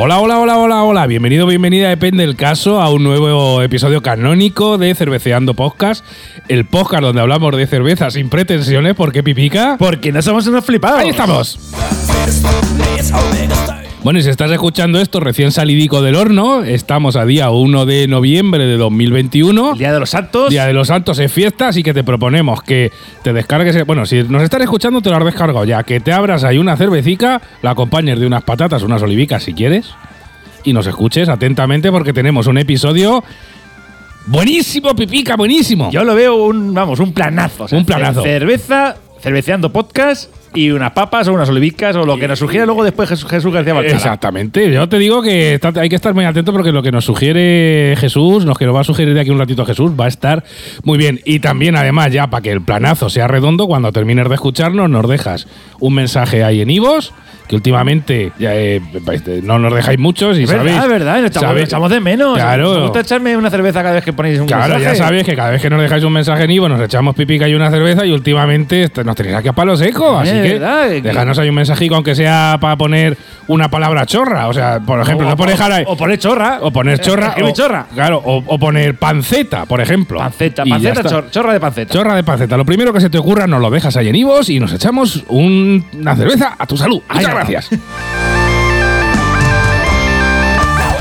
Hola, hola, hola, hola, hola. Bienvenido, bienvenida, depende del caso, a un nuevo episodio canónico de Cerveceando Podcast, el podcast donde hablamos de cerveza sin pretensiones. ¿Por qué pipica? Porque no somos unos flipados. Ahí estamos. Bueno, y si estás escuchando esto recién salidico del horno, estamos a día 1 de noviembre de 2021. El Día de los Santos. Día de los Santos es fiesta, así que te proponemos que te descargues. Bueno, si nos estás escuchando, te lo has descargado ya. Que te abras ahí una cervecica, la acompañes de unas patatas, unas olivicas si quieres, y nos escuches atentamente porque tenemos un episodio buenísimo, pipica, buenísimo. Yo lo veo un, vamos, un planazo. o sea, Un planazo. Cerveza, cerveceando podcast y unas papas o unas olivicas o lo que nos sugiera luego después Jesús, Jesús García Balcala. Exactamente. Yo te digo que está- hay que estar muy atento porque lo que nos sugiere Jesús, lo que nos va a sugerir de aquí un ratito Jesús, va a estar muy bien. Y también, además, ya para que el planazo sea redondo, cuando termines de escucharnos, nos dejas un mensaje ahí en Ivos, que últimamente ya, eh, no nos dejáis muchos y Es sabéis. verdad, es verdad, nos echamos, sabéis- echamos de menos. Claro. Me gusta echarme una cerveza cada vez que ponéis un Claro, ya mensaje. sabéis que cada vez que nos dejáis un mensaje en Ivo nos echamos pipica y una cerveza y últimamente nos tenéis aquí a palo seco. Así Es que verdad, dejanos ahí un mensajico, aunque sea para poner una palabra chorra. O sea, por ejemplo, o, no por dejar ahí. o poner chorra. O poner chorra. O, chorra. Claro, o, o poner panceta, por ejemplo. Panceta, ya panceta, chor- chorra de panceta. Chorra de panceta. Lo primero que se te ocurra nos lo dejas ahí en Ivos y nos echamos un- una cerveza a tu salud. Está. Gracias.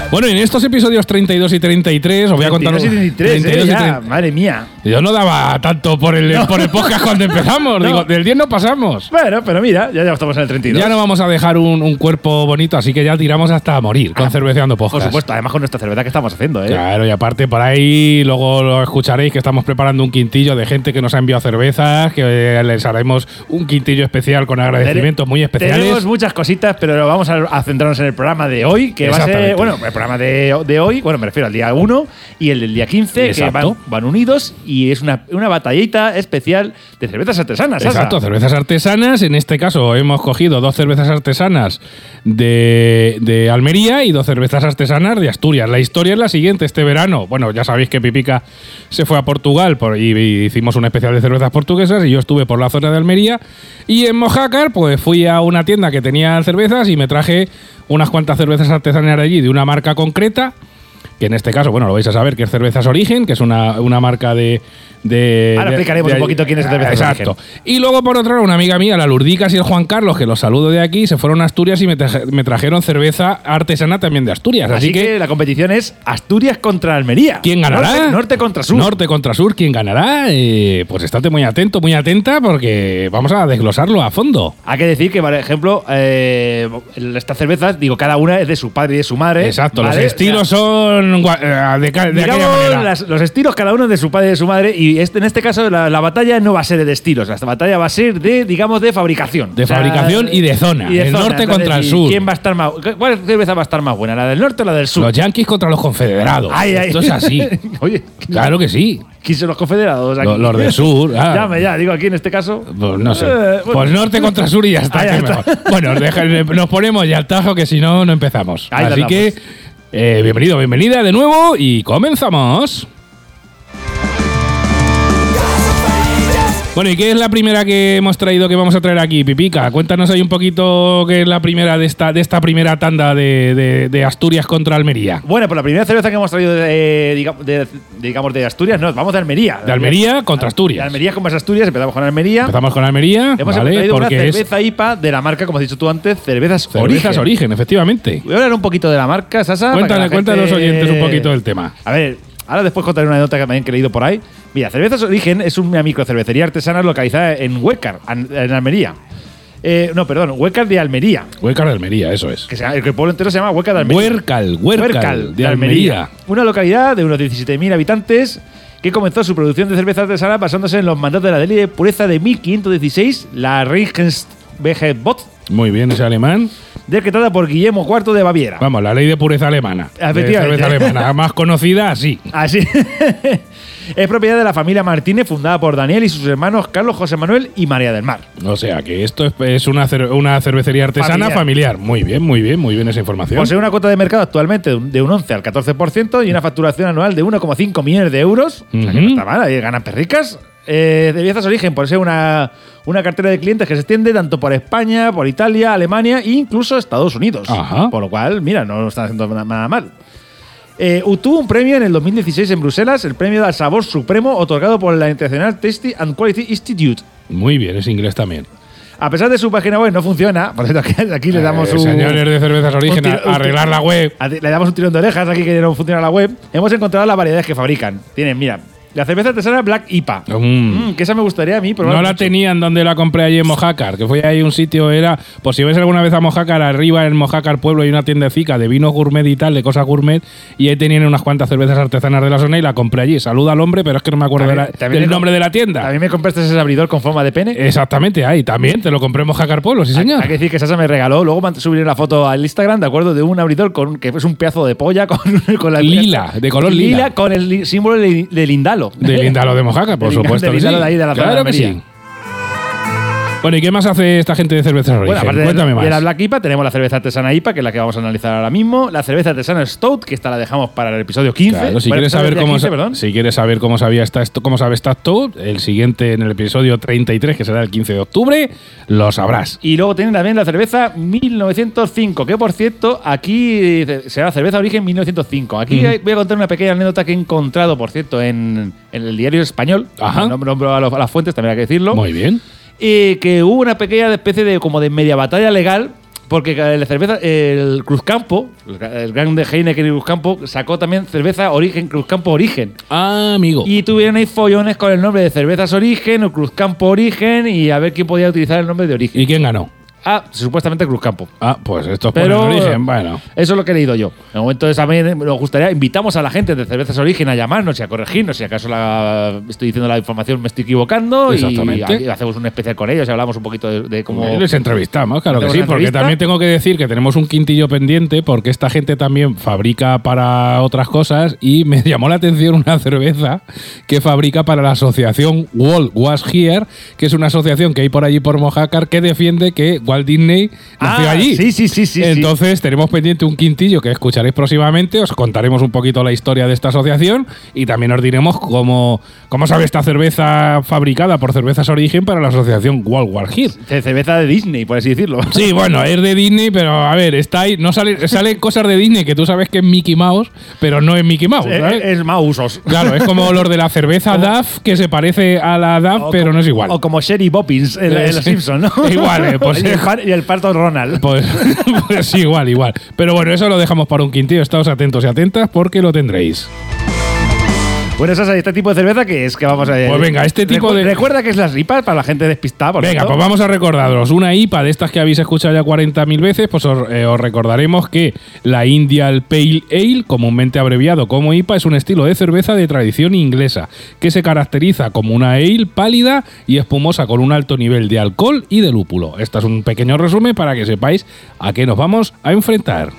Bueno, en estos episodios 32 y 33 os voy a contar 32 y 33, 32 eh, y ya, 30. madre mía. Yo no daba tanto por el, por el podcast cuando empezamos. No. Digo, del 10 no pasamos. Bueno, pero mira, ya, ya estamos en el 32. Ya no vamos a dejar un, un cuerpo bonito, así que ya tiramos hasta morir con cerveceando podcast. Por supuesto, además con nuestra cerveza que estamos haciendo, ¿eh? Claro, y aparte por ahí luego lo escucharéis que estamos preparando un quintillo de gente que nos ha enviado cervezas, que eh, les haremos un quintillo especial con agradecimientos muy especiales. Tenemos muchas cositas, pero vamos a, a centrarnos en el programa de hoy, que va a ser, bueno, programa de, de hoy, bueno, me refiero al día 1 y el del día 15, que van, van unidos y es una, una batallita especial de cervezas artesanas. Exacto, cervezas artesanas. En este caso hemos cogido dos cervezas artesanas de, de Almería y dos cervezas artesanas de Asturias. La historia es la siguiente. Este verano, bueno, ya sabéis que Pipica se fue a Portugal por- y, y hicimos un especial de cervezas portuguesas y yo estuve por la zona de Almería. Y en Mojácar, pues fui a una tienda que tenía cervezas y me traje unas cuantas cervezas artesanas de allí de una marca concreta que en este caso, bueno, lo vais a saber, que es Cervezas Origen, que es una, una marca de... de Ahora de- explicaremos de- un poquito quién es Cervezas Exacto. Origen. Y luego, por otro lado, una amiga mía, la Lurdicas y el Juan Carlos, que los saludo de aquí, se fueron a Asturias y me, traje- me trajeron cerveza artesana también de Asturias. Así, Así que, la competición es Asturias contra Almería. ¿quién ganará? Norte, norte contra sur. Norte contra sur, ¿quién ganará? Eh, pues estate muy atento, muy atenta, porque vamos a desglosarlo a fondo. Hay que decir que, por ejemplo, eh, estas cervezas, digo, cada una es de su padre y de su madre. Exacto, ¿vale? los estilos son gua- eh, de, ca- de aquella Digamos, manera. las- los estilos cada uno de su padre y de su madre. Y este, en este caso, la, la batalla no va a ser de estilos. La batalla va a ser de, digamos, de fabricación. De fabricación y de zona. El norte Es contra el sur. ¿Quién va a estar más, ¿Cuál cerveza va a estar más buena? ¿La del norte o la del sur? Los yanquis contra los confederados. Ay, ay. Esto es así. Oye, claro que sí. ¿quién son los confederados? aquí? Los, los del sur. ah. Llame ya, digo aquí en este caso. Pues no sé. Eh, bueno. Pues norte contra sur y ya está. Ah, ya. Bueno, deja- nos ponemos ya al tajo que si no, no empezamos. Ahí Así que, eh, bienvenido, bienvenida de nuevo y comenzamos. Bueno, ¿y qué es la primera que hemos traído que vamos a traer aquí, Pipica? Cuéntanos ahí un poquito qué es la primera de esta, de esta primera tanda de, de- de Asturias contra Almería. Bueno, pues la primera cerveza que hemos traído de, digamos, de, digamos, de Asturias, no, vamos de Almería. De Almería contra Asturias. De Almería con más Asturias, empezamos con Almería. Empezamos con Almería, Hemos ¿vale? traído una Porque es cerveza IPA de la marca, como has dicho tú antes, Cervezas, cervezas Origen. origen, efectivamente. Voy a hablar un poquito de la marca, Sasa. Cuéntale, los gente- oyentes un poquito del tema. A ver, ahora después contaré una nota que también he leído por ahí. Mira, Cervezas Origen es una microcervecería artesana localizada en Huécar, en Almería. Eh, no, perdón, Huécar de Almería. Huércal de Almería, eso es. Que se el pueblo entero se llama Huécar de Almería. Huércal, Huércal, de Almería. Una localidad de unos 17.000 habitantes que comenzó su producción de cerveza artesana basándose en los mandatos de la ley de pureza de 1516, la Reichsbegebot, Muy bien, ese alemán. Decretada por Guillermo IV de Baviera. Vamos, la ley de pureza alemana. De Efectivamente. cerveza alemana, más conocida así. Así. Es propiedad de la familia Martínez, fundada por Daniel y sus hermanos Carlos José Manuel y María del Mar. O sea que esto es, una, cer- una cervecería artesana Familiar. familiar. Muy bien, muy bien, muy bien esa información. Posee una cuota de mercado actualmente de un- de un 11 al 14% y una facturación anual de 1,5 millones de euros. O sea que no está mal, ahí ganan perricas. Eh, Cervezas Origen posee una, una cartera de clientes que se extiende tanto por España, por Italia, Alemania e incluso Estados Unidos. Ajá. Por lo cual, mira, no lo están haciendo na- nada mal. Eh, obtuvo un premio en el 2016 en Bruselas, el premio al sabor supremo otorgado por la International Tasty and Quality Institute. Muy bien, es inglés también. A pesar de su página web no funciona, por cierto, aquí, le damos Eh, un. Señores de cervezas origen, tiro- a- arreglar la web. Le damos un tirón de orejas aquí que no funciona la web. Hemos encontrado las variedades que fabrican. Tienen, mira, la cerveza artesana Black IPA. Mm. Mm, que esa me gustaría a mí probar No la tenían donde la compré allí en Mojácar, que fue ahí un sitio, era, pues si vais alguna vez a Mojácar, arriba en Mojácar Pueblo hay una tiendecica de vinos gourmet y tal, de cosas gourmet, y ahí tenían unas cuantas cervezas artesanas de la zona y la compré allí. Saluda al hombre, pero es que no me acuerdo de la- También- del nombre de la tienda. También me compraste ese abridor con forma de pene. Exactamente, ahí también, te lo compré en Mojácar Pueblo, sí señor. Hay que decir que Sasa me regaló. Luego subiré la foto al Instagram, ¿de acuerdo? De un abridor con, que es un pedazo de polla con, con la Lila, de color lila. con el símbolo de, de Lindalo. De Lindalo de Mojácar, por De supuesto. de Lindalo sí. de ahí, de la claro que sí. Bueno, ¿y qué más hace esta gente de cervezas origen? Bueno, aparte Cuéntame de, más. de la Black IPA, tenemos la cerveza artesana IPA, que es la que vamos a analizar ahora mismo. La cerveza artesana Stout, que esta la dejamos para el episodio 15. Claro, si Bueno, quieres saber cómo 15, sa- perdón. si quieres saber cómo sabía esta cómo sabe esta Stout, el siguiente en el episodio 33, que será el 15 de octubre, lo sabrás. Y luego tienen también la cerveza 1905, que por cierto, aquí eh, será cerveza origen 1905. Aquí hay- voy a contar una pequeña anécdota que he encontrado, por cierto, en, en el diario español. Ajá. No nombro a, los- a las fuentes, también hay que decirlo. Muy bien. Y que hubo una pequeña especie de como de media batalla legal. Porque la cerveza, el Cruzcampo, el gran de Heineken y Cruzcampo, sacó también cerveza Origen, Cruzcampo Origen. Ah, amigo. Y tuvieron ahí follones con el nombre de Cervezas Origen o Cruzcampo Origen y a ver quién podía utilizar el nombre de Origen. ¿Y quién ganó? Ah, supuestamente Cruzcampo. Ah, pues esto es Pero por el origen, bueno. eso es lo que he leído yo. En el momento de también nos gustaría, invitamos a la gente de Cervezas Origen a llamarnos y a corregirnos si acaso la, estoy diciendo la información me estoy equivocando Exactamente. y, hacemos un especial con ellos y hablamos un poquito de, de cómo... Les entrevistamos, claro que ¿Hacemos sí, porque también tengo que decir que tenemos un quintillo pendiente porque esta gente también fabrica para otras cosas y me llamó la atención una cerveza que fabrica para la asociación Walt Was Here, que es una asociación que hay por allí por Mojácar que defiende que Walt Disney nació Ah, allí. sí, sí, sí, sí, sí. Entonces tenemos pendiente un quintillo que escucharéis próximamente, os contaremos un poquito la historia de esta asociación y también os diremos cómo, cómo sabe esta cerveza fabricada por Cervezas Origen para la asociación Walt Was Here. Ce- Cerveza de Disney, por así decirlo. Sí, bueno, es de Disney, pero a ver, está ahí, no sale, salen cosas de Disney que tú sabes que es Mickey Mouse, pero no es Mickey Mouse, Eh, ¿sabes? es más usos. Claro, es como los de la cerveza DAF, que se parece a la DAF, O pero como- no es igual. O como Sherry Boppins en, en Los Sí. Simpsons, ¿no? Igual, eh, pues y el parto Ronald. Pues, pues igual, igual. Pero bueno, eso lo dejamos para un quintillo. Estáos atentos y atentas porque lo tendréis. Bueno, esa es este tipo de cerveza que es que vamos a Pues venga, este tipo de- Recuerda que es las ripas para la gente despistada. por Venga, pues vamos a recordaros. Una IPA de estas que habéis escuchado ya 40.000 veces, pues os, eh, os recordaremos que la Indian Pale Ale, comúnmente abreviado como IPA, es un estilo de cerveza de tradición inglesa, que se caracteriza como una ale pálida y espumosa con un alto nivel de alcohol y de lúpulo. Este es un pequeño resumen para que sepáis a qué nos vamos a enfrentar.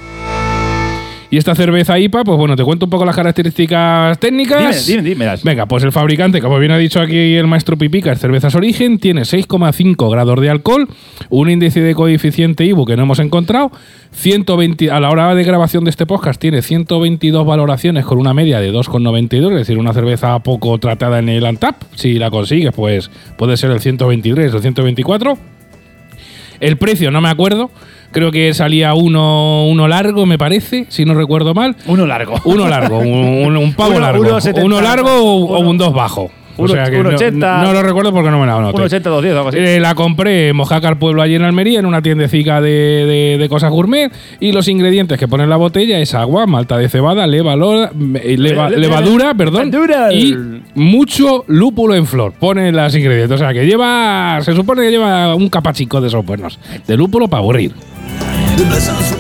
Y esta cerveza IPA, pues bueno, te cuento un poco las características técnicas. Dime, dime, dímelas. Venga, pues el fabricante, como bien ha dicho aquí el maestro Pipica, es Cervezas Origen, tiene 6,5 grados de alcohol, un índice de coeficiente IBU que no hemos encontrado, 120, a la hora de grabación de este podcast tiene 122 valoraciones con una media de 2,92, es decir, una cerveza poco tratada en el Antap. Si la consigues, pues puede ser el 123 o el 124. El precio no me acuerdo. Creo que salía uno, uno largo, me parece, si no recuerdo mal. Uno largo. Uno largo, un, un- un pavo Uno- largo. uno largo o, un dos bajo. O sea que uno no- ochenta. no, lo recuerdo porque no me la anoté. 1,80, 210, algo así. Eh, la compré en Mojácar Pueblo allí en Almería, en una tiendecica de, de- de cosas gourmet. Y los ingredientes que pone en la botella es agua, malta de cebada, leva, leva- Le- le- levadura, perdón, y mucho lúpulo en flor. Pone los ingredientes. O sea que lleva, se supone que lleva un capachico de esos buenos. De lúpulo para aburrir.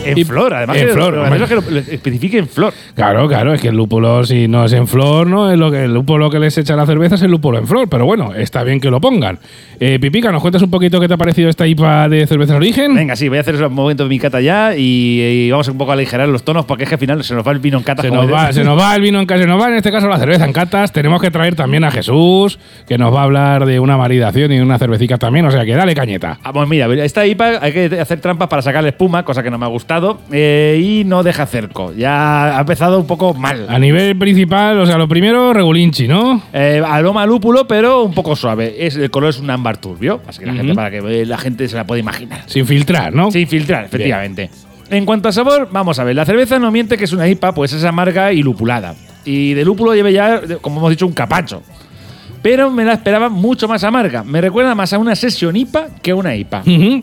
En flor, además. en que- flor, lo es que lo- lo especifique en flor. Claro, claro, es que el lúpulo, si no es en flor, no es lo que el lúpulo que les echa la cerveza es el lúpulo en flor, pero bueno, está bien que lo pongan. Eh, Pipica, ¿nos cuentas un poquito qué te ha parecido esta IPA de cerveza origen? Venga, sí, voy a hacer un momento de mi cata ya y, y vamos un poco a aligerar los tonos porque es que al final se nos va el vino en cata. Se nos, va, se nos va el vino en casa, se nos va en este caso la cerveza en catas. Tenemos que traer también a Jesús, que nos va a hablar de una maridación y de una cervecita también, o sea que dale cañeta. Ah, pues mira, esta IPA hay que hacer trampas para sacarle espuma, cosa que no me ha gustado, eh, y no deja cerco. Ya ha empezado un poco mal. A nivel principal, o sea, lo primero, regulinchi, ¿no? Eh, aroma lúpulo, pero un poco suave. Es, el color es un ámbar turbio, así que la Ujú. gente para que eh, la gente se la pueda imaginar. Sin filtrar, ¿no? Sin filtrar, efectivamente. En cuanto a sabor, vamos a ver. La cerveza no miente que es una IPA, pues es amarga y lupulada. Y de lúpulo lleve ya, como hemos dicho, un capacho. Pero me la esperaba mucho más amarga. Me recuerda más a una sesión IPA que a una IPA. Ujú.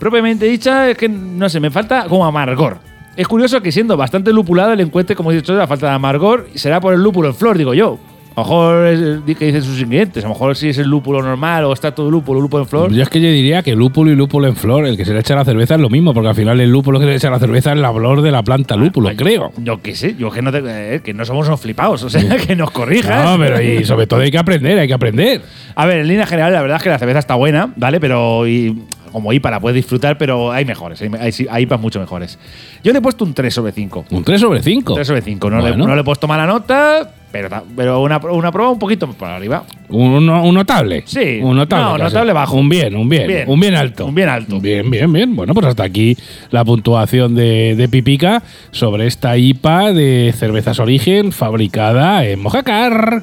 Propiamente dicha, es que no sé, me falta como amargor. Es curioso que siendo bastante lupulada le encuentre, como he dicho, la falta de amargor. y Será por el lúpulo en flor, digo yo. A lo mejor es di- que dicen sus ingredientes. A lo mejor si es el lúpulo normal o está todo lúpulo, lúpulo en flor. Yo es que yo diría que lúpulo y lúpulo en flor, el que se le echa a la cerveza es lo mismo, porque al final el lúpulo que se le echa a la cerveza es la flor de la planta lúpulo, creo. Yo qué sé, yo que no, te- eh, que no somos unos flipados, o sea, que nos corrijas. No, pero y sobre todo hay que aprender, hay que aprender. A ver, en línea general, la verdad es que la cerveza está buena, ¿vale? Pero y, como IPA la puedes disfrutar, pero hay mejores, hay, hay, hay IPAs mucho mejores. Yo le he puesto un 3 sobre 5. Un 3 sobre 5. 3 sobre 5. No, le, Bueno. no le he puesto mala nota, pero, pero una, una prueba un poquito por arriba. Un, un notable. Sí. Un notable. No, casi. notable bajo. Un bien, un bien, Bien. Un bien alto. Un bien alto. Bien, bien, bien. Bueno, pues hasta aquí la puntuación de, de Pipica sobre esta IPA de cervezas origen fabricada en Mojácar.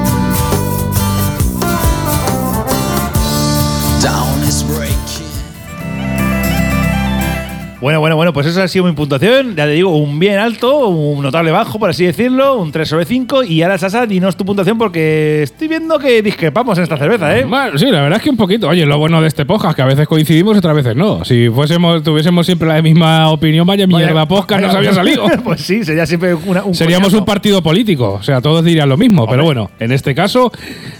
Bueno, bueno, bueno, pues eso ha sido mi puntuación. Ya te digo, un bien alto, un notable bajo, por así decirlo, un 3 sobre 5. Y ahora, Sasa, dinos tu puntuación porque estoy viendo que discrepamos en esta cerveza, ¿eh? Bueno, sí, la verdad es que un poquito. Oye, lo bueno de este podcast que a veces coincidimos y otras veces no. Si fuésemos, tuviésemos siempre la misma opinión, vaya mierda podcast nos había salido. pues sí, sería siempre una, un Seríamos coñazo. un partido político, o sea, todos dirían lo mismo, pero bueno, en este caso,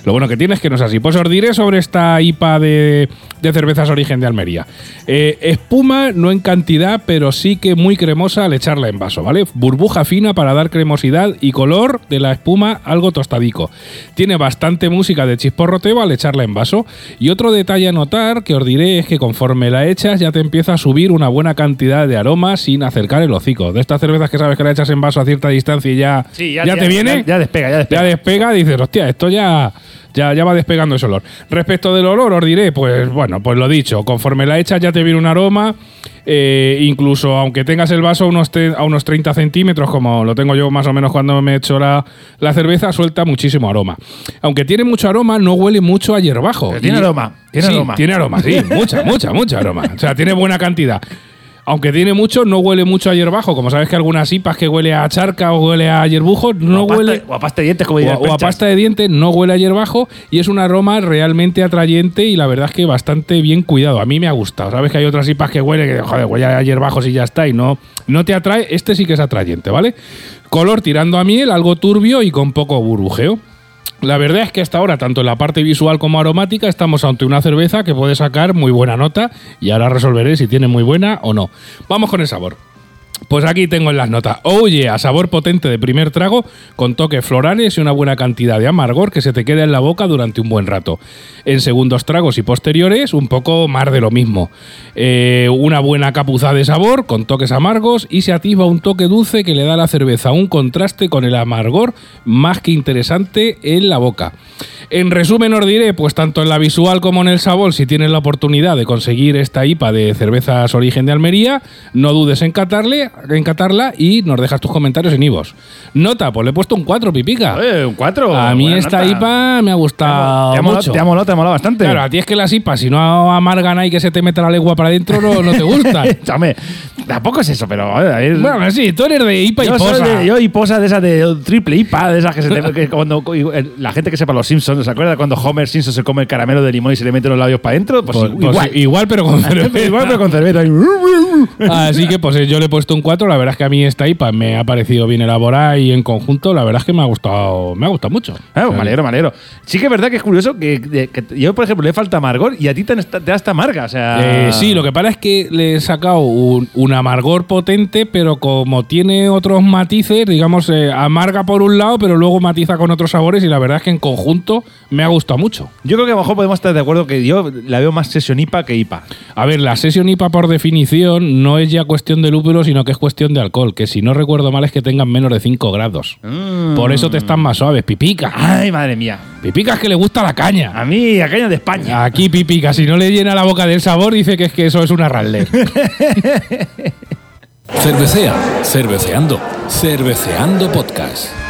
lo bueno que tiene es que no es así. Pues os diré sobre esta IPA de, de cervezas origen de Almería. Eh, espuma, no en cantidad, pero sí que muy cremosa al echarla en vaso, ¿vale? Burbuja fina para dar cremosidad y color de la espuma algo tostadico. Tiene bastante música de chisporroteo al echarla en vaso. Y otro detalle a notar que os diré es que conforme la echas ya te empieza a subir una buena cantidad de aroma sin acercar el hocico. De estas cervezas que sabes que la echas en vaso a cierta distancia y ya, Sí, ya, te viene, Ya, ya despega, ya despega. ya despega, dices, hostia, esto ya, ya, ya va despegando ese olor. Respecto del olor, os diré, pues bueno, pues lo dicho, conforme la echas ya te viene un aroma, eh, incluso aunque tengas el vaso a unos, te- a unos 30 centímetros, como lo tengo yo más o menos cuando me echo la, la cerveza, suelta muchísimo aroma. Aunque tiene mucho aroma, no huele mucho a hierbajo. Pero tiene Y- aroma, tiene Sí, aroma. Tiene aroma, sí, mucha, mucha, mucha aroma. O sea, tiene buena cantidad. Aunque tiene mucho, no huele mucho a hierbajo. Como sabes que algunas IPAs que huele a charca o huele a hierbujo, no o a pasta- huele. O a pasta de dientes, como O o a pasta de dientes no huele a hierbajo y es un aroma realmente atrayente y la verdad es que bastante bien cuidado. A mí me ha gustado. Sabes que hay otras IPAs que huele que, joder, huele a hierbajos y ya está y no, no te atrae. Este sí que es atrayente, ¿vale? Color tirando a miel, algo turbio y con poco burbujeo. La verdad es que hasta ahora, tanto en la parte visual como aromática, estamos ante una cerveza que puede sacar muy buena nota y ahora resolveré si tiene muy buena o no. Vamos con el sabor. Pues aquí tengo en las notas. Oye, a sabor potente de primer trago, con toques florales y una buena cantidad de amargor que se te queda en la boca durante un buen rato. En segundos tragos y posteriores, un poco más de lo mismo. Eh, una buena capuza de sabor, con toques amargos, y se atisba un toque dulce que le da a la cerveza un contraste con el amargor más que interesante en la boca. En resumen os diré, pues tanto en la visual como en el sabor, si tienes la oportunidad de conseguir esta IPA de cervezas origen de Almería, no dudes en, catarle, en catarla y nos dejas tus comentarios en Ivos. Nota, pues le he puesto un 4, pipica. Eh, un 4. a mí esta IPA me ha gustado Te ha molado, mucho. te ha molado, te ha molado bastante. Claro, a ti es que las IPAs, si no amargan ahí que se te mete la lengua para adentro, no, no te gustan. Chame, tampoco es eso, pero bueno, sí, tú eres de IPA y soy posa. de, yo hiposa de esas de triple IPA, de esas que, se te, que cuando la gente que sepa los Simpsons ¿os acuerdas cuando Homer Simpson se come el caramelo de limón y se le mete los labios para adentro? Pues, Pues- pues igual. igual, pero con cerveza. igual, pero con cerveza. Así que pues yo le he puesto un 4. La verdad es que a mí esta IPA me ha parecido bien elaborada y en conjunto la verdad es que me ha gustado, me ha gustado mucho. Ah, O sea, me alegro, me alegro. Sí que es verdad que es curioso que, yo, por ejemplo, le falta amargor y a ti te, te da esta amarga. O sea, Eh, sí, lo que pasa es que le he sacado un, un amargor potente, pero como tiene otros matices, digamos, eh, amarga por un lado, pero luego matiza con otros sabores y la verdad es que en conjunto me ha gustado mucho. Yo creo que a lo mejor podemos estar de acuerdo que yo la veo más sesión IPA que IPA. A ver, la sesión IPA por definición no es ya cuestión de lúpulo, sino que es cuestión de alcohol, que si no recuerdo mal es que tengan menos de 5 grados. Por eso te están más suaves, pipica. Ay, madre mía. Pipica es que le gusta la caña. A mí, a caña de España. Aquí pipica, si no le llena la boca del sabor, dice que es que eso es una Radler. Cervecea, cerveceando, cerveceando podcast.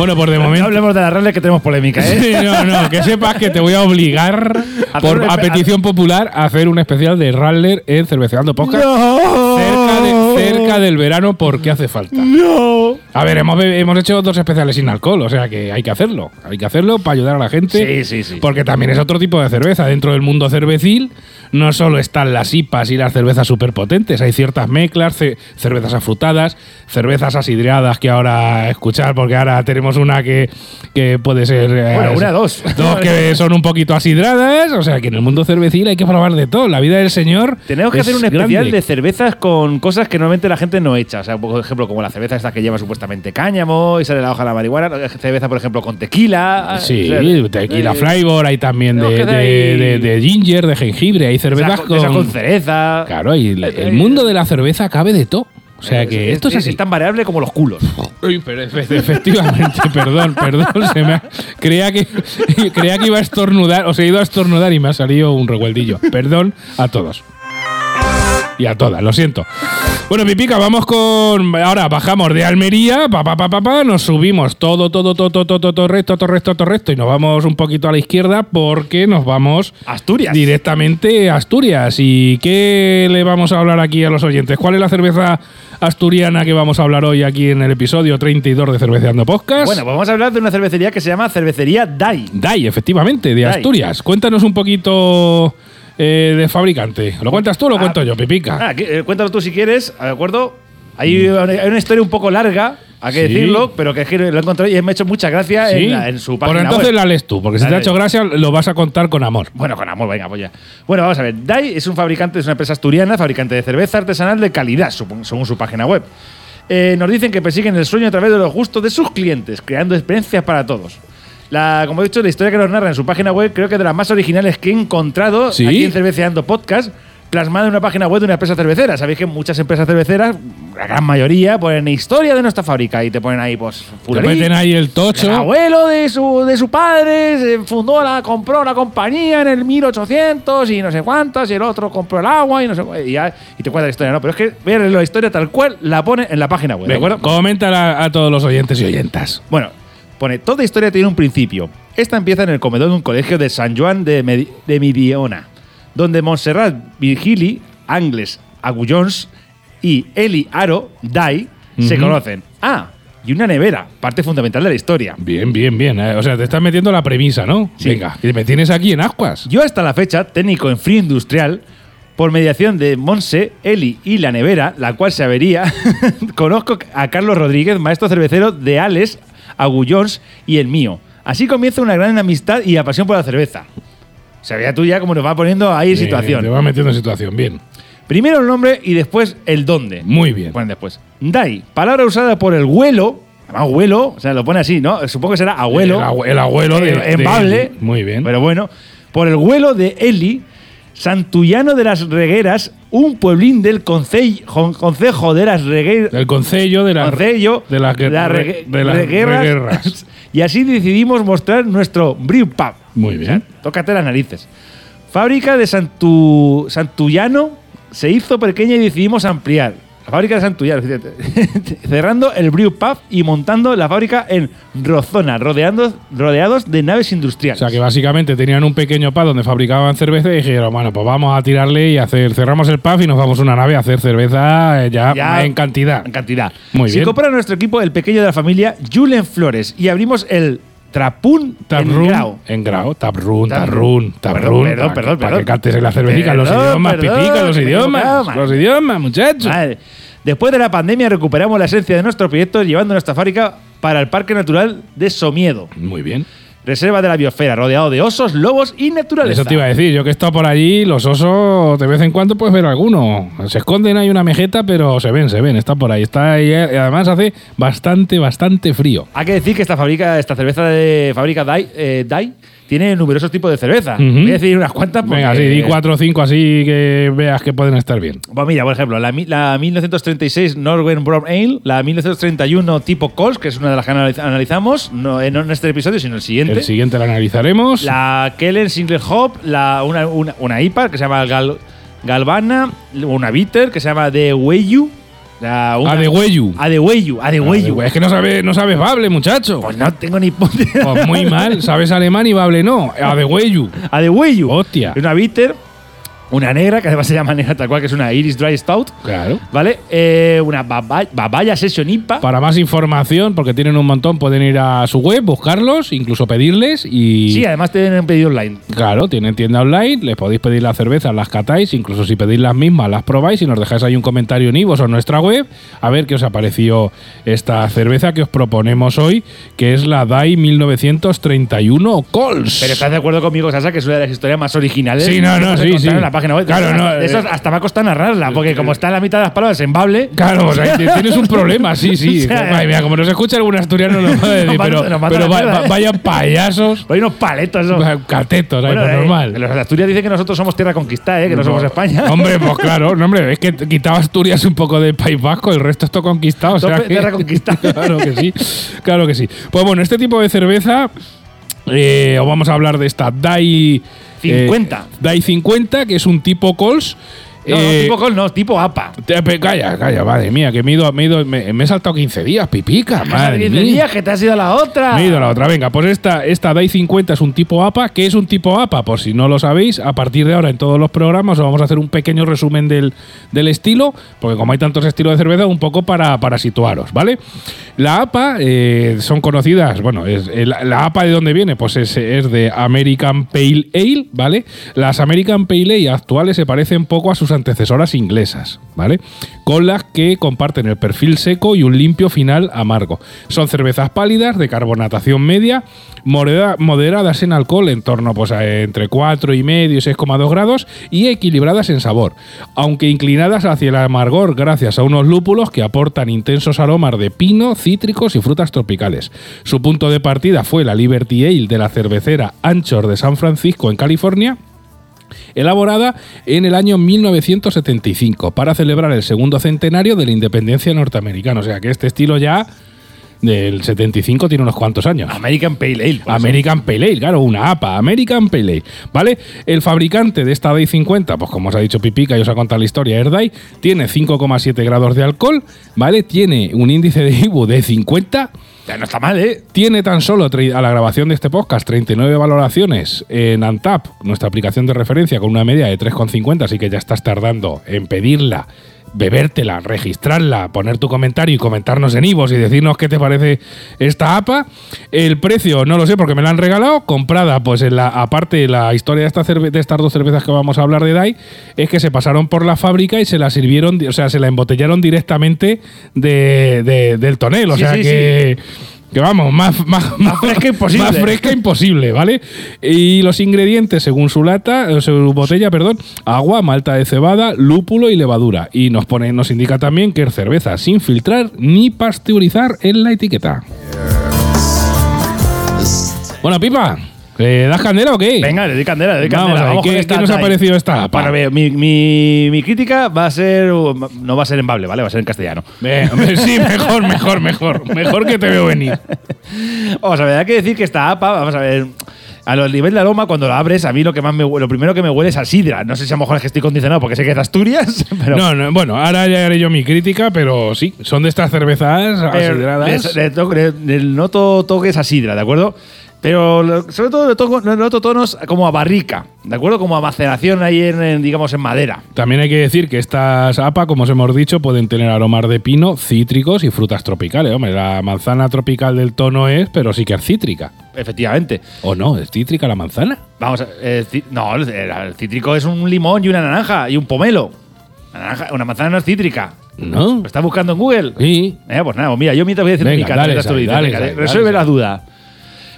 Bueno, por de No momento. hablemos de la regla que tenemos polémica, ¿eh? Sí, no, no, que sepas que te voy a obligar, Hacer por, a petición popular, a hacer un especial de Rattler en Cerveceando Podcast. ¡No! Cerca, de- cerca del verano, porque hace falta. ¡No! A ver, hemos, hemos hecho dos especiales sin alcohol, o sea que hay que hacerlo. Hay que hacerlo para ayudar a la gente. Sí, sí, sí. Porque también es otro tipo de cerveza. Dentro del mundo cervecil no solo están las IPAs y las cervezas súper potentes, hay ciertas mezclas, ce- cervezas afrutadas, cervezas asidreadas que ahora escuchar, porque ahora tenemos una que, que puede ser. eh, Bueno, una, dos. Dos que son un poquito asidradas, o sea que en el mundo cervecil hay que probar de todo. La vida del señor. Tenemos que es hacer un especial grande. de cervezas con cosas que normalmente la gente no echa. O sea, por ejemplo, como la cerveza esta que lleva supuestamente cáñamo y sale la hoja de la marihuana. Cerveza, por ejemplo, con tequila. Sí, O sea, tequila eh, flavor, hay también de, que de, hay- de- de ginger, de jengibre, hay cervezas con, con cereza. Claro, y el, Eh, el mundo de la cerveza cabe de todo. O sea que es, esto es así. tan variable como los culos. Uy, pero efe- efectivamente, perdón, perdón, se me ha- creía que creía que iba a estornudar, o sea, he ido a estornudar y me ha salido un revueldillo. Perdón a todos. Y a todas, lo siento. Bueno, Pipica, vamos con. Ahora bajamos de Almería, pa, pa, pa, pa, pa, nos subimos todo, todo, todo, todo, todo, todo recto, todo recto, todo recto, y nos vamos un poquito a la izquierda porque nos vamos Asturias. directamente a Asturias. ¿Y qué le vamos a hablar aquí a los oyentes? ¿Cuál es la cerveza asturiana que vamos a hablar hoy aquí en el episodio 32 de Cerveceando Podcast? Bueno, pues vamos a hablar de una cervecería que se llama Cervecería DAI. DAI, efectivamente, de Dai. Asturias. Cuéntanos un poquito eh, de fabricante. ¿Lo cuentas tú o lo Ah, cuento yo, Pipica? Ah, que- eh, cuéntalo tú si quieres, ¿de acuerdo? Hay, hay una historia un poco larga, hay que Sí. decirlo, pero que lo he encontrado y me ha hecho mucha gracia Sí. en, la- en su página entonces web. la lees tú, porque si te ha hecho gracia, lo vas a contar con amor. Bueno, con amor, venga, pues ya. Bueno, vamos a ver. DAI es un fabricante, es una empresa asturiana, fabricante de cerveza artesanal de calidad, según su página web. Eh, nos dicen que persiguen el sueño a través de los gustos de sus clientes, creando experiencias para todos. La, como he dicho, la historia que nos narra en su página web creo que es de las más originales que he encontrado Sí. aquí en Cerveceando Podcast, plasmada en una página web de una empresa cervecera. Sabéis que muchas empresas cerveceras, la gran mayoría, ponen historia de nuestra fábrica y te ponen ahí, pues, Te meten ahí el el tocho. abuelo de su, de su padre se fundó la, compró la compañía en el 1800 y no sé cuántas, y el otro compró el agua y no sé y, ya- y te cuenta la historia, ¿no? Pero es que ver la historia tal cual la pone en la página web, ¿de Venga, acuerdo? coméntala a todos los oyentes y oyentas. Bueno, pone, toda historia tiene un principio. Esta empieza en el comedor de un colegio de San Joan de, Medi- de Midiona, donde Montserrat Virgili, Angles Agullons y Eli Aro Dai se conocen. Ah, y una nevera, parte fundamental de la historia. Bien, bien, bien. eh. O sea, te estás metiendo la premisa, ¿no? Sí. Venga, que me tienes aquí en ascuas. Yo hasta la fecha, técnico en frío industrial, por mediación de Monse, Eli y la nevera, la cual se avería, conozco a Carlos Rodríguez, maestro cervecero de Alex, Agullons y el mío. Así comienza una gran amistad y la pasión por la cerveza. O sea, ya tú ya como nos va poniendo ahí en Bien, situación. Te va metiendo en situación, bien. Primero el nombre y después el dónde. Muy bien. Ponen después. Dai, palabra usada por el huelo, huelo, o sea, lo pone así, ¿no? Supongo que será abuelo. El, abue- el abuelo de. Eh, de- Bable. Muy bien. Pero bueno, por el vuelo de Eli, Santullano de las Regueras, un pueblín del concejo de las Regueras. el concello de la. Concello de las guer- la re- regue- de las reguerras. reguerras. y así decidimos mostrar nuestro brew pub. Muy bien. Tócate las narices. Fábrica de Santu, Santullano se hizo pequeña y decidimos ampliar. La fábrica de Santullano, fíjate. cerrando el brew pub y montando la fábrica en Rozona, rodeando, rodeados de naves O industriales. sea que básicamente tenían un pequeño pub donde fabricaban cerveza y dijeron, bueno, pues vamos a tirarle y hacer, cerramos el pub y nos vamos a una nave a hacer cerveza eh, ya, Ya en cantidad. En cantidad. Muy Se bien. incorpora a nuestro equipo el pequeño de la familia, Julen Flores, y abrimos el Trapun en Grau. en grau, taprun, Taprun. taprun. Perdón, perdón, Para que cantes en la cervecita, los idiomas, pipica, los idiomas, los idiomas, muchachos. Vale. Después de la pandemia recuperamos la esencia de nuestro proyecto llevando nuestra fábrica para el Parque Natural de Somiedo. Muy bien. Reserva de la biosfera, rodeado de osos, lobos y naturaleza. Eso te iba a decir, yo que he estado por allí, los osos de vez en cuando puedes ver alguno. Se esconden, hay una mejeta, pero se ven, se ven, está por ahí. Está ahí, eh, y además hace bastante, bastante frío. Hay que decir que esta fábrica, esta cerveza de fábrica Dai, eh, Dai tiene numerosos tipos de cerveza. Ujú. Voy a decir unas cuantas porque- Venga, sí, di cuatro o cinco así que veas que pueden estar bien. Pues mira, por ejemplo, la, mi- la 1936 Norwegian Brown Ale, la 1931 tipo Cols, que es una de las que analiz- analizamos, no, eh, no en este episodio, sino en el siguiente. El siguiente lo analizaremos. La Kellen Single Hop, la, una, una, una IPA que se llama Gal- Galvana, una Bitter que se llama The Weyu. La, una- Adeweyu. Adeweyu, Adeweyu. Es que no sabes, no sabes bable, muchacho. Pues no tengo ni puta. Pues muy mal, sabes alemán y bable no. Adeweyu. Adeweyu. Hostia. Una Bitter, una negra, que además se llama negra tal cual, que es una Iris Dry Stout. Claro. ¿Vale? Eh, una Babaya, Session IPA. Para más información, porque tienen un montón, pueden ir a su web, buscarlos, incluso pedirles y. Sí, además tienen pedido online. Claro, tienen tienda online, les podéis pedir las cervezas, las catáis, incluso si pedís las mismas, las probáis y nos dejáis ahí un comentario en Ivos o en nuestra web, a ver qué os ha parecido esta cerveza que os proponemos hoy, que es la DAI 1931 Cols. Pero estás de acuerdo conmigo, Sasa, que es una de las historias más originales. Sí, no, no, sí, sí. la página web. Claro, no, esas eh, hasta me ha costado narrarla, porque como está en la mitad de las palabras en bable. Claro, o sea, tienes un problema, sí, sí. O sea, Ay, mira, como nos escucha algún asturiano, no puede decir, pero, pero la va- mierda, va- ¿eh? vayan payasos, Hay unos paletos. ¿no? catetos, Bueno, pues eh, normal. Los de Asturias dicen que nosotros somos tierra conquistada, ¿eh? que no somos España. Hombre, pues claro, no, hombre, es que quitaba Asturias un poco del País Vasco, el resto está conquistado. o sea que- tierra conquistada. claro que sí, claro que sí. Pues bueno, este tipo de cerveza, eh, os vamos a hablar de esta DAI 50. eh, DAI 50, que es un tipo Cols. No, eh, tipo Col, no, tipo APA. te- Calla, calla, madre mía, que me he ido, me he, ido- me- me he saltado 15 días, pipica, madre Madre mía. mía, que te has ido a la otra. Me he ido a la otra. Venga, pues esta, esta DAI 50 es un tipo APA. ¿Qué es un tipo APA? Por si no lo sabéis, a partir de ahora en todos los programas os vamos a hacer un pequeño resumen del, del estilo, porque como hay tantos estilos de cerveza, un poco para, para situaros, ¿vale? La APA eh, son conocidas, bueno, es, el- la APA de dónde viene, pues es, es de American Pale Ale, ¿vale? Las American Pale Ale actuales se parecen poco a sus antecesoras inglesas, ¿vale? Con las que comparten el perfil seco y un limpio final amargo. Son cervezas pálidas de carbonatación media, modera- moderadas en alcohol en torno pues, a entre 4,5 y 6,2 grados y equilibradas en sabor, aunque inclinadas hacia el amargor gracias a unos lúpulos que aportan intensos aromas de pino, cítricos y frutas tropicales. Su punto de partida fue la Liberty Ale de la cervecera Anchor de San Francisco en California elaborada en el año 1975 para celebrar el segundo centenario de la independencia norteamericana. O sea que este estilo ya del 75 tiene unos cuantos años. American Pale Ale. por eso. American Pale Ale, claro, una APA, American Pale Ale, ¿vale? El fabricante de esta DAI 50, pues como os ha dicho Pipica y os ha contado la historia, Erdai, tiene 5,7 grados de alcohol, ¿vale? Tiene un índice de IBU de 50, Ya no está mal, ¿eh? tiene tan solo a la grabación de este podcast 39 valoraciones en Antap, nuestra aplicación de referencia, con una media de 3,50, así que ya estás tardando en pedirla, bebértela, registrarla, poner tu comentario y comentarnos en Ivos y decirnos qué te parece esta APA. El precio no lo sé porque me la han regalado, comprada pues en la aparte de la historia de, esta cerve- de estas dos cervezas que vamos a hablar de DAI, es que se pasaron por la fábrica y se la sirvieron, o sea, se la embotellaron directamente de- de- del tonel, o Sí, sea sí, que... Que vamos, más, más, más fresca imposible. Más fresca imposible, ¿vale? Y los ingredientes, según su lata, eh, su botella, perdón, agua, malta de cebada, lúpulo y levadura. Y nos pone, nos indica también que es cerveza sin filtrar ni pasteurizar en la etiqueta. Bueno, Pipa, ¿le das candela o qué? Venga, le doy candela, le doy Vamos candela. a ver, Vamos ¿qué- qué nos ha parecido esta? Bueno, ve, mi, mi, mi crítica va a ser. No va a ser en bable, ¿vale? Va a ser en castellano. Hombre, sí, mejor, mejor, mejor. Mejor que te veo venir. Vamos a ver, hay que decir que esta APA, vamos a ver. A los nivel de aroma, cuando la abres, a mí lo que más me lo primero que me huele es a sidra. No sé si a lo mejor es que estoy condicionado porque sé que es de Asturias, pero. No, no, bueno, ahora ya haré yo mi crítica, pero sí, son de estas cervezas asidradas. le noto toques a sidra, ¿de acuerdo? Pero sobre todo lo toco- noto tonos como a barrica, ¿de acuerdo? Como a maceración ahí en, en, digamos, en madera. También hay que decir que estas APA, como os hemos dicho, pueden tener aromas de pino, cítricos y frutas tropicales. Hombre, la manzana tropical del tono es, pero sí que es cítrica. Efectivamente. ¿O no? ¿Es cítrica la manzana? Vamos a eh, No, el, cítrico es un limón y una naranja y un pomelo. Una, naranja- una manzana no es cítrica. ¿No? ¿Lo estás buscando en Google? Sí. Eh, pues nada, pues mira, yo mientras voy a decir mi resuelve dale, la duda.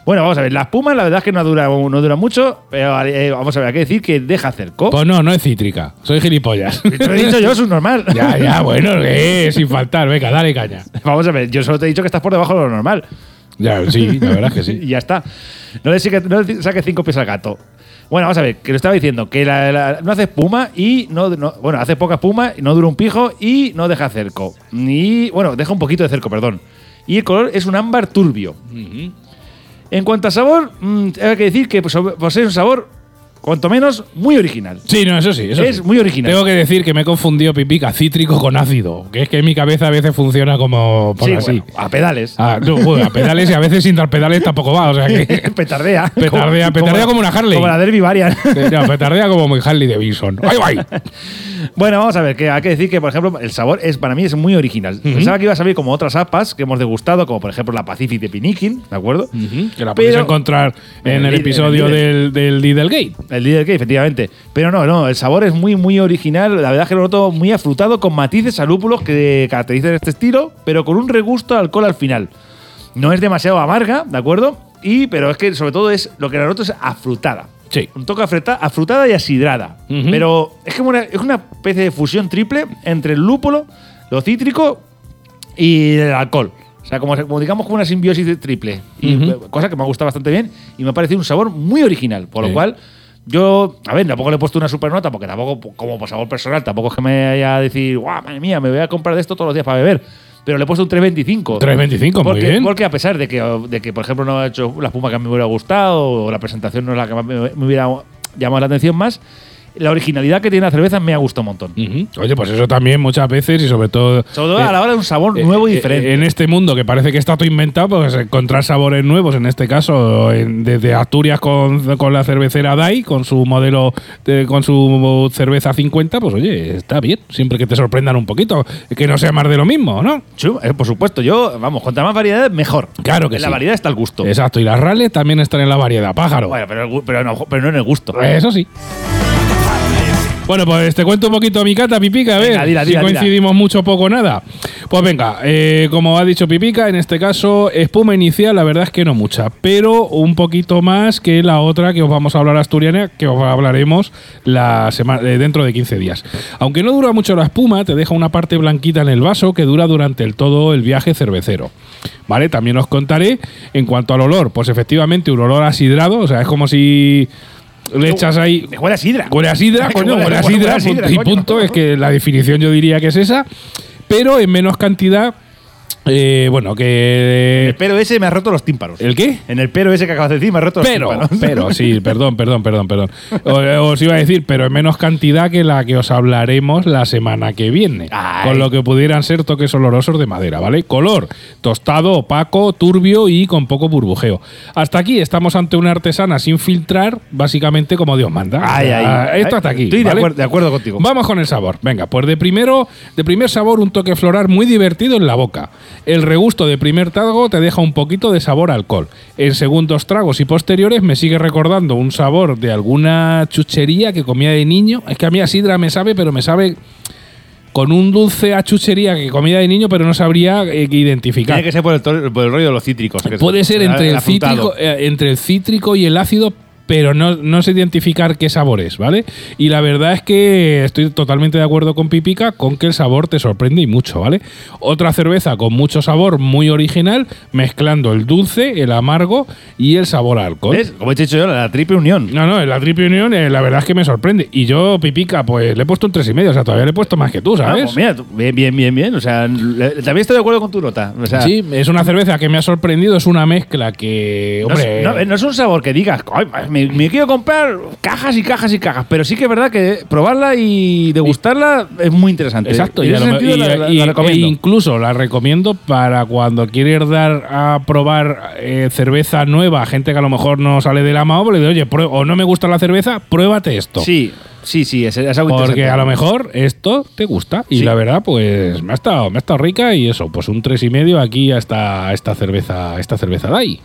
Bueno, vamos a ver, las pumas la verdad es que no dura, no dura mucho, pero eh, vamos a ver, hay que decir que deja cerco. Pues no, no es cítrica. Soy gilipollas. Te lo he dicho yo, es un normal. ya, ya, bueno, eh, sin faltar. Venga, dale caña. Vamos a ver, yo solo te he dicho que estás por debajo de lo normal. Ya, sí, la verdad es que Y sí. ya está. No le, saques- no le saques cinco pies al gato. Bueno, vamos a ver, que lo estaba diciendo, que la- la- no hace espuma y no, no- Bueno, hace poca espuma, no dura un pijo y no deja cerco. Ni. Bueno, deja un poquito de cerco, perdón. Y el color es un ámbar turbio. En cuanto a sabor, mm, hay que decir que pues, posee un sabor, cuanto menos, muy original. Sí, no, eso sí. Eso Es sí. muy original. Tengo que decir que me he confundido pipica cítrico con ácido. Que es que en mi cabeza a veces funciona como por Sí, así. bueno, a pedales. Ah, no, bueno, a pedales y a veces sin dar pedales tampoco va. O sea que. petardea. Petardea, petardea como una Harley. Como la Derby Varian. No, petardea como muy Harley Davidson. ¡Ay, guay! Bueno, vamos a ver, que hay que decir que, por ejemplo, el sabor es para mí es muy original. Pensaba que iba a salir como otras apas que hemos degustado, como por ejemplo la Pacific de Pinikin, ¿de acuerdo? Que la podéis Pero- encontrar en En el el episodio líder, del, del Lidl Gate. El que, efectivamente. Pero no, no, el sabor es muy, muy original. La verdad es que lo noto muy afrutado, con matices a lúpulos que caracterizan este estilo, pero con un regusto de alcohol al final. No es demasiado amarga, ¿de acuerdo? Y, pero es que sobre todo es lo que la noto es afrutada. Sí. Un toque afruta- afrutada y asidrada. Pero es como una, es una especie de fusión triple entre el lúpulo, lo cítrico y el alcohol. O sea, como, como digamos como una simbiosis triple. Y, Cosa que me ha gustado bastante bien y me ha parecido un sabor muy original. Por Sí. lo cual, yo, a ver, tampoco le he puesto una super nota porque tampoco, como por sabor personal, tampoco es que me haya a decir, guau, madre mía, me voy a comprar de esto todos los días para beber. Pero le he puesto un 3.25. 3.25, muy porque, bien. Porque a pesar de que, de que, por ejemplo, no ha hecho la espuma que a mí me hubiera gustado o la presentación no es la que me hubiera llamado la atención más, la originalidad que tiene la cerveza me ha gustado un montón. Oye, pues eso también muchas veces y sobre todo. Sobre todo eh, a la hora de un sabor eh, nuevo y eh, diferente. En este mundo que parece que está todo inventado, pues encontrar sabores nuevos, en este caso, en- desde Asturias con, con la cervecera DAI, con su modelo, de- con su cerveza 50, pues oye, está bien. Siempre que te sorprendan un poquito, que no sea más de lo mismo, ¿no? Sí, eh, por supuesto, yo, vamos, cuanta más variedad, mejor. Claro que en la sí. variedad está el gusto. Exacto, y las rales también están en la variedad, pájaro. Bueno, pero, pero, no, pero no en el gusto. Eso sí. Bueno, pues te cuento un poquito mi cata, Pipica, a ver Venga, dila, si dila, dila. coincidimos mucho o poco nada. Pues venga, eh, como ha dicho Pipica, en este caso, espuma inicial, la verdad es que no mucha, pero un poquito más que la otra que os vamos a hablar asturiana, que os hablaremos la sema- eh, dentro de 15 días. Aunque no dura mucho la espuma, te deja una parte blanquita en el vaso que dura durante el todo el viaje cervecero. ¿Vale? También os contaré en cuanto al olor, pues efectivamente un olor asidrado, o sea, es como si le echas ahí Me huele a sidra. Huele a sidra, coño, huele- a y punto. Es que la definición yo diría que es esa, pero en menos cantidad. Eh, bueno, El que. pero ese me ha roto los tímpanos. ¿El qué? En el pero ese que acabas de decir me ha roto los tímpanos. pero, sí, perdón, perdón, perdón, perdón. O- Os iba a decir, pero en menos cantidad que la que os hablaremos la semana que viene. Ay. Con lo que pudieran ser toques olorosos de madera, ¿vale? Color, tostado, opaco, turbio y con poco burbujeo. Hasta aquí estamos ante una artesana sin filtrar, básicamente como Dios manda. Ay, ay. Esto hasta aquí. Estoy de acuerdo- de acuerdo contigo. Vamos con el sabor. Venga, pues de primero, de primer sabor, un toque floral muy divertido en la boca. El regusto de primer trago te deja un poquito de sabor a alcohol. En segundos tragos y posteriores me sigue recordando un sabor de alguna chuchería que comía de niño. Es que a mí a sidra me sabe, pero me sabe con un dulce a chuchería que comía de niño, pero no sabría eh, identificar. Tiene que ser por el, to- por el rollo de los cítricos. que Puede ser entre el, cítrico, eh, entre el cítrico y el ácido, pero no, no sé identificar qué sabor es, ¿vale? Y la verdad es que estoy totalmente de acuerdo con Pipica con que el sabor te sorprende y mucho, ¿vale? Otra cerveza con mucho sabor, muy original, mezclando el dulce, el amargo y el sabor a alcohol. ¿Ves? Como he dicho yo, la triple unión. No, no, la Triple Unión eh, la verdad es que me sorprende. Y yo, Pipica, pues le he puesto un tres y medio, o sea, todavía le he puesto más que tú, Ah, ¿sabes? pues mira, tú- bien, bien, bien, bien. O sea, también estoy de acuerdo con tu nota. O sea, sí, es una cerveza que me ha sorprendido, es una mezcla que, no, hombre... es, no- no es un sabor que digas, "Ay, me, me, me quiero comprar cajas y cajas y cajas, pero sí que es verdad que probarla y degustarla es muy interesante. Exacto, En y, a ese lo- sentido y- la, la- y- la e recomiendo. incluso la recomiendo para cuando quieres dar a probar eh, cerveza nueva a gente que a lo mejor no sale de la MAO, le digo, oye, o no me gusta la cerveza, pruébate esto. Sí, sí, sí, es, es algo Porque a lo mejor esto te gusta. Y Sí. la verdad, pues me ha estado, me ha estado rica y eso, pues un tres y medio aquí a esta, esta cerveza, esta cerveza DAI.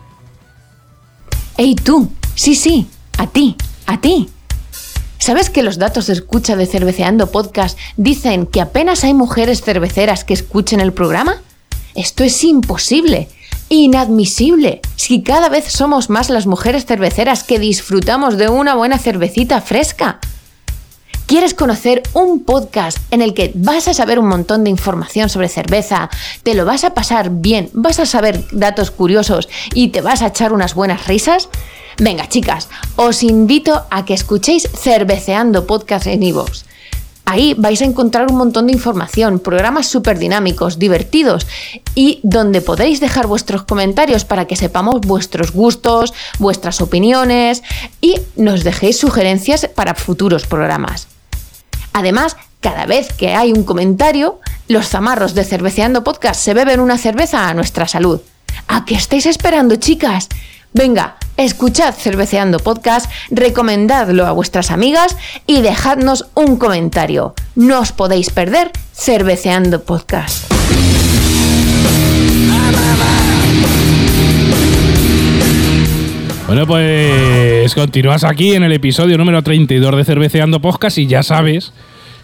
¡Ey tú! Sí, sí, a ti, a ti. ¿Sabes que los datos de escucha de Cerveceando Podcast dicen que apenas hay mujeres cerveceras que escuchen el programa? Esto es imposible, inadmisible. Si cada vez somos más las mujeres cerveceras que disfrutamos de una buena cervecita fresca. ¿Quieres conocer un podcast en el que vas a saber un montón de información sobre cerveza, te lo vas a pasar bien, vas a saber datos curiosos y te vas a echar unas buenas risas? Venga, chicas, os invito a que escuchéis Cerveceando Podcast en iVoox. Ahí vais a encontrar un montón de información, programas súper dinámicos, divertidos y donde podéis dejar vuestros comentarios para que sepamos vuestros gustos, vuestras opiniones y nos dejéis sugerencias para futuros programas. Además, cada vez que hay un comentario, los zamarros de Cerveceando Podcast se beben una cerveza a nuestra salud. ¿A qué estáis esperando, chicas? Venga, escuchad Cerveceando Podcast, recomendadlo a vuestras amigas y dejadnos un comentario. No os podéis perder Cerveceando Podcast. Bueno, pues continúas aquí en el episodio número 32 de Cerveceando Podcast y ya sabes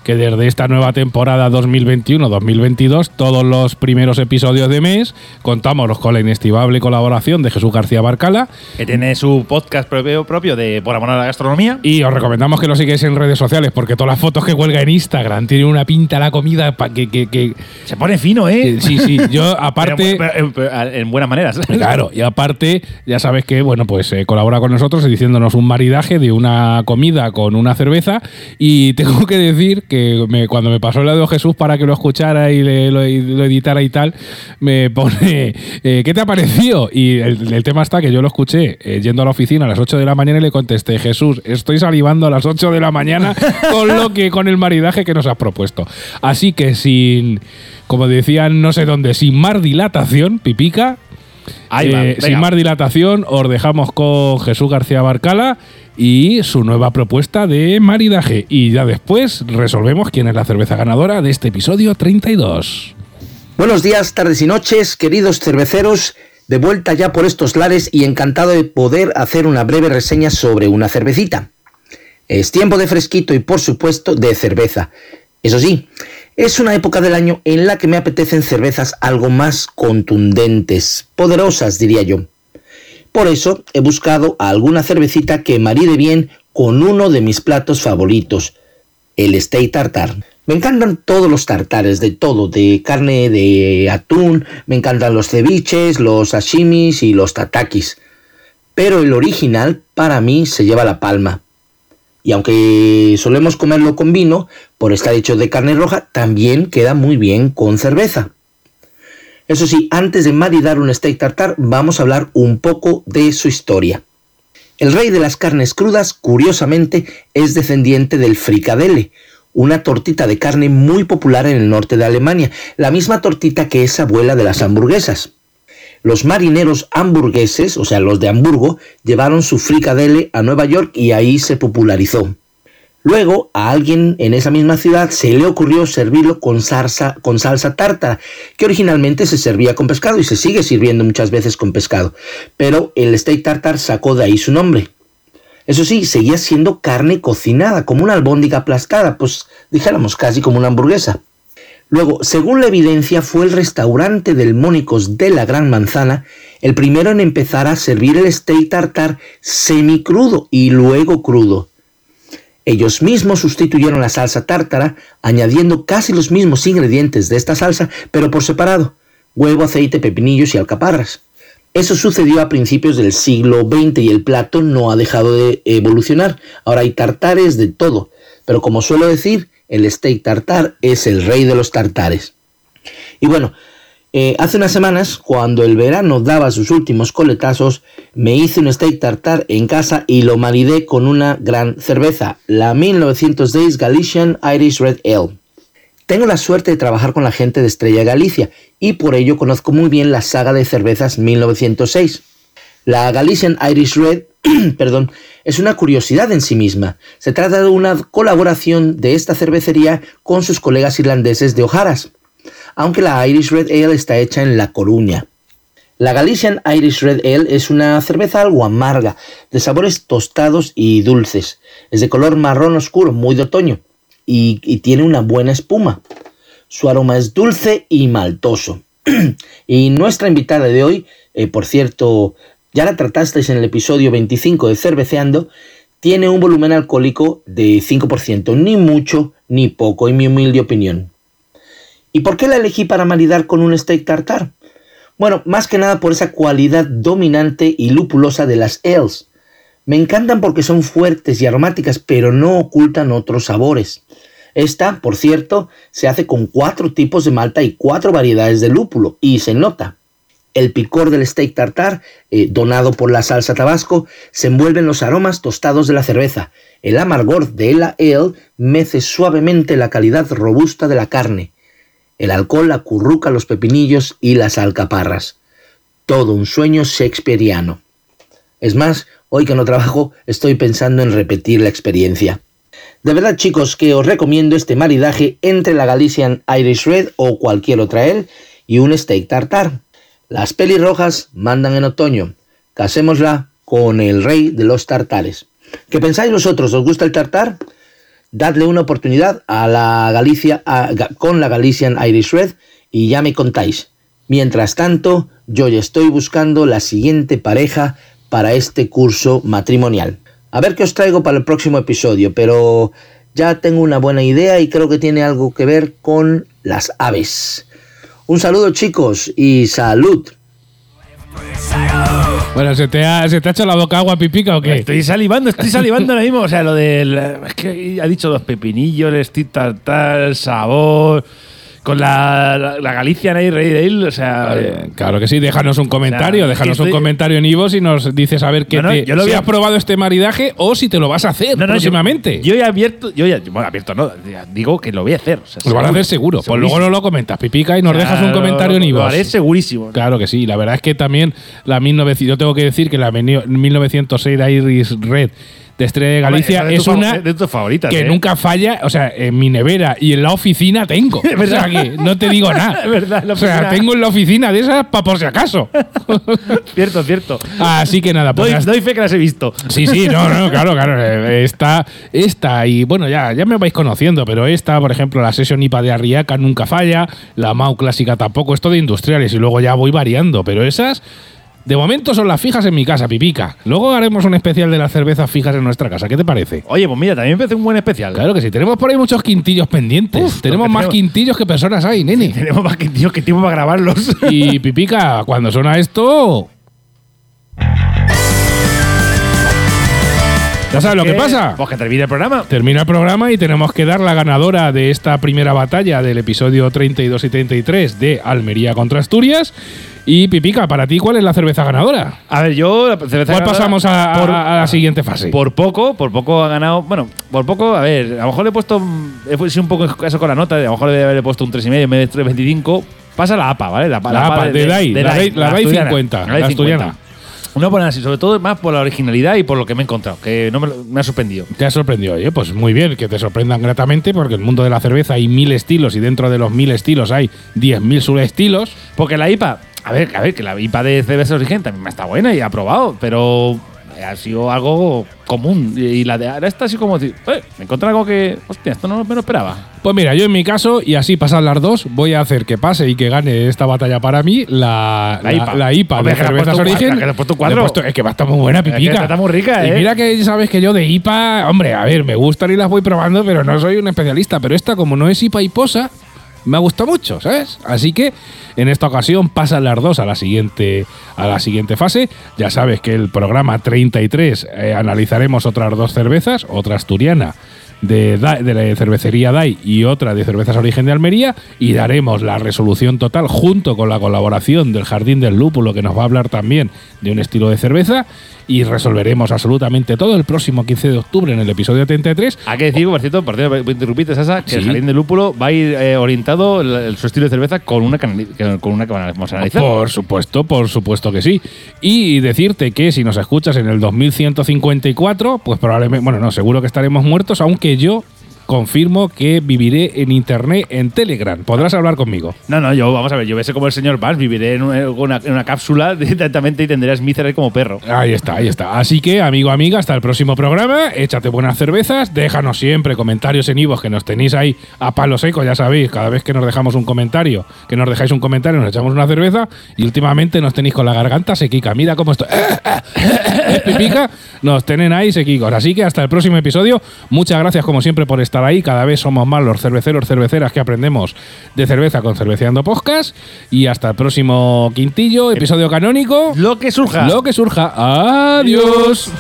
que desde esta nueva temporada 2021-2022, todos los primeros episodios de mes, contamos con la inestimable colaboración de Jesús García Barcala Que tiene su podcast propio, propio de Por Amor a la Gastronomía. y os recomendamos que lo sigáis en redes sociales porque todas las fotos que cuelga en Instagram tienen una pinta la comida que, que- que- Se pone fino, ¿eh? que- sí, sí, yo aparte... Pero- pero- pero en buenas maneras. Claro, y aparte, ya sabes que, bueno, pues eh, colabora con nosotros diciéndonos un maridaje de una comida con una cerveza. Y tengo que decir que me- cuando me pasó el audio Jesús para que lo escuchara y le- lo, y lo editara y tal, me pone, eh, ¿qué te ha parecido? Y el, el tema está que yo lo escuché eh, yendo a la oficina a las 8 de la mañana y le contesté, Jesús, estoy salivando a las 8 de la mañana con lo que, con el maridaje que nos has propuesto. Así que sin, como decían no sé dónde, sin más dilatación, pipica, eh, sin más dilatación, os dejamos con Jesús García Barcala y su nueva propuesta de maridaje. Y ya después resolvemos quién es la cerveza ganadora de este episodio 32. Buenos días, tardes y noches, queridos cerveceros, de vuelta ya por estos lares y encantado de poder hacer una breve reseña sobre una cervecita. Es tiempo de fresquito y por supuesto de cerveza. Eso sí, es una época del año en la que me apetecen cervezas algo más contundentes, poderosas diría yo. Por eso he buscado alguna cervecita que maride bien con uno de mis platos favoritos, el steak tartar. Me encantan todos los tartares, de todo, de carne de atún, me encantan los ceviches, los sashimis y los tatakis. Pero el original para mí se lleva la palma. Y aunque solemos comerlo con vino, por estar hecho de carne roja, también queda muy bien con cerveza. Eso sí, antes de maridar un steak tartar, vamos a hablar un poco de su historia. El rey de las carnes crudas, curiosamente, es descendiente del fricadelle, una tortita de carne muy popular en el norte de Alemania, la misma tortita que es abuela de las hamburguesas. Los marineros hamburgueses, o sea, los de Hamburgo, llevaron su fricadelle a Nueva York y ahí se popularizó. Luego, a alguien en esa misma ciudad se le ocurrió servirlo con salsa, con salsa tártara, que originalmente se servía con pescado y se sigue sirviendo muchas veces con pescado, pero el steak tartar sacó de ahí su nombre. Eso sí, seguía siendo carne cocinada, como una albóndiga aplastada, pues dijéramos casi como una hamburguesa. Luego, según la evidencia, fue el restaurante del Mónicos de la Gran Manzana el primero en empezar a servir el steak tartar semicrudo y luego crudo. Ellos mismos sustituyeron la salsa tártara, añadiendo casi los mismos ingredientes de esta salsa, pero por separado, huevo, aceite, pepinillos y alcaparras. Eso sucedió a principios del siglo XX y el plato no ha dejado de evolucionar. Ahora hay tartares de todo, pero como suelo decir, el steak tartar es el rey de los tartares. Y bueno, Eh, hace unas semanas, cuando el verano daba sus últimos coletazos, me hice un steak tartar en casa y lo maridé con una gran cerveza, la 1910 Galician Irish Red Ale. Tengo la suerte de trabajar con la gente de Estrella Galicia y por ello conozco muy bien la saga de cervezas 1906. La Galician Irish Red, perdón, es una curiosidad en sí misma. Se trata de una colaboración de esta cervecería con sus colegas irlandeses de Ojaras, aunque la Irish Red Ale está hecha en La Coruña. La Galician Irish Red Ale es una cerveza algo amarga, de sabores tostados y dulces. Es de color marrón oscuro, muy de otoño, y, tiene una buena espuma. Su aroma es dulce y maltoso. y nuestra invitada de hoy, eh, por cierto, ya la tratasteis en el episodio 25 de Cerveceando, tiene un volumen alcohólico de 5%, ni mucho ni poco, en mi humilde opinión. ¿Y por qué la elegí para maridar con un steak tartar? Bueno, más que nada por esa cualidad dominante y lupulosa de las ales. Me encantan porque son fuertes y aromáticas, pero no ocultan otros sabores. Esta, por cierto, se hace con cuatro tipos de malta y cuatro variedades de lúpulo, y se nota. El picor del steak tartar, eh, donado por la salsa tabasco, se envuelve en los aromas tostados de la cerveza. El amargor de la ale mece suavemente la calidad robusta de la carne. El alcohol acurruca los pepinillos y las alcaparras. Todo un sueño shakespeariano. Es más, hoy que no trabajo, estoy pensando en repetir la experiencia. De verdad, chicos, que os recomiendo este maridaje entre la Galician Irish Red o cualquier otra ale y un steak tartar. Las pelirrojas mandan en otoño. Casémosla con el rey de los tartares. ¿Qué pensáis vosotros? ¿Os gusta el tartar? Dadle una oportunidad a la Galicia con la Galician Irish Red y ya me contáis. Mientras tanto, yo ya estoy buscando la siguiente pareja para este curso matrimonial. A ver qué os traigo para el próximo episodio, pero ya tengo una buena idea y creo que tiene algo que ver con las aves. Un saludo chicos y salud. Bueno, ¿se te, ha, ¿se te ha hecho la boca agua pipica o qué? Estoy salivando, estoy salivando ahora mismo. O sea, lo del. Es que ha dicho los pepinillos, el stick tartar, el sabor. Con la, la, la Galicia Night Ale, o sea. Eh, Claro que sí, déjanos un comentario, O sea, déjanos estoy- un comentario en Ivo y nos dices a ver qué No, no, te, yo lo si has probado este maridaje o si te lo vas a hacer No, yo- próximamente. Yo, ya he abierto. Yo ya, bueno, abierto no. digo que lo voy a hacer. O sea, lo van a hacer seguro. Pues luego no lo comentas, pipica, y nos dejas un comentario en Ivo. Lo haré segurísimo. Claro que sí, la verdad es que también la 1900, yo tengo que decir que la 1906 de Iris Red de Estrella de Galicia Hombre, es de una de tus favoritas. que ¿eh? nunca falla, o sea, en mi nevera y en la oficina tengo. o sea verdad. que no te digo nada. Es verdad, en la o sea, tengo en la oficina de esas para por si acaso. Cierto, cierto. Así que nada, pues Doy, fe que las he visto. Sí, sí, no, no, claro, claro. Esta, esta, y bueno, ya, ya me vais conociendo, pero esta, por ejemplo, la Session IPA de Arriaca nunca falla, la Mau clásica tampoco, esto de industriales, y luego ya voy variando, pero esas, de momento son las fijas en mi casa, pipica. Luego haremos un especial de las cervezas fijas en nuestra casa, ¿qué te parece? Oye, pues mira, también me parece un buen especial. Claro que sí, tenemos por ahí muchos quintillos pendientes. Uf, tenemos más tenemos. quintillos que personas hay, nene. Tenemos más tío, que tiempo para grabarlos. Y pipica, cuando suena esto. ¿Ya sabes lo que pasa? Pues que termine el programa. Termina el programa y tenemos que dar la ganadora de esta primera batalla del episodio 32 y 33 de Almería contra Asturias. Y Pipica, para ti, ¿cuál es la cerveza ganadora? A ver, yo la cerveza ¿Cuál ganadora, pasamos a, por, a la siguiente fase? por poco, por poco ha ganado. Bueno, por poco, a ver, a lo mejor le he puesto. He sido un poco escaso con la nota, a lo mejor le debe haber puesto un 3,5 en vez de 3,25. Pasa la APA, ¿vale? La APA, de DAI, la DAI- la DAI asturiana, 50, DAI la asturiana. 50. No por nada, sí, sobre todo más por la originalidad y por lo que me he encontrado, que no me, me ha sorprendido. Te ha sorprendido, oye, pues muy bien, que te sorprendan gratamente, porque el mundo de la cerveza hay mil estilos y dentro de los mil estilos hay 10.000 subestilos. Porque la IPA, a ver, a ver, que la IPA de cerveza origen también está buena y ha probado, pero ha sido algo común. Y la de ahora está así como decir, eh, me encontré algo que, hostia, esto no me lo esperaba. Pues mira, yo en mi caso, y así pasan las dos, voy a hacer que pase y que gane esta batalla para mí la, La IPA. la IPA Hombre, de cervezas origen. que le has puesto cuatro. Le he puesto- es que va a estar muy buena, Es que pipica. está muy rica, Y ¿eh? mira que sabes que yo de IPA, hombre, a ver, me gustan y las voy probando, pero no soy un especialista. Pero esta, como no es IPA y posa, me gusta mucho, ¿sabes? Así que en esta ocasión pasan las dos a la siguiente, a la siguiente fase. Ya sabes que el programa 33 eh, analizaremos otras dos cervezas, otra asturiana de, de la cervecería DAI y otra de cervezas origen de Almería y daremos la resolución total junto con la colaboración del Jardín del Lúpulo que nos va a hablar también de un estilo de cerveza y resolveremos absolutamente todo el próximo 15 de octubre en el episodio 33 Hay que decir, por cierto, por cierto, interrumpiste, Sasa, que el Sí. jardín de lúpulo va a ir eh, orientado el, el- su estilo de cerveza con una, con una que vamos a analizar. Por supuesto, por supuesto que sí. Y decirte que si nos escuchas en el 2154, pues probablemente, bueno, no, seguro que estaremos muertos, aunque yo confirmo que viviré en internet en Telegram. Podrás hablar conmigo. No, no, yo, vamos a ver, yo voy a ser como el señor Barnes, viviré en una, en cápsula directamente y Smith ahí como perro. Ahí está, ahí está. Así que, amigo, amiga, hasta el próximo programa. Échate buenas cervezas. Déjanos siempre comentarios en Ivos que nos tenéis ahí a palo seco, ya sabéis. Cada vez que nos dejamos un comentario, que nos dejáis un comentario, nos echamos una cerveza. Y últimamente nos tenéis con la garganta sequica. Mira cómo estoy. Pipica. Nos tienen ahí sequicos. Así que hasta el próximo episodio. Muchas gracias, como siempre, por estar ahí. Cada vez somos más los cerveceros, cerveceras que aprendemos de cerveza con Cerveceando Podcast. Y hasta el próximo quintillo, episodio canónico. Lo que surja. Lo que surja. Adiós.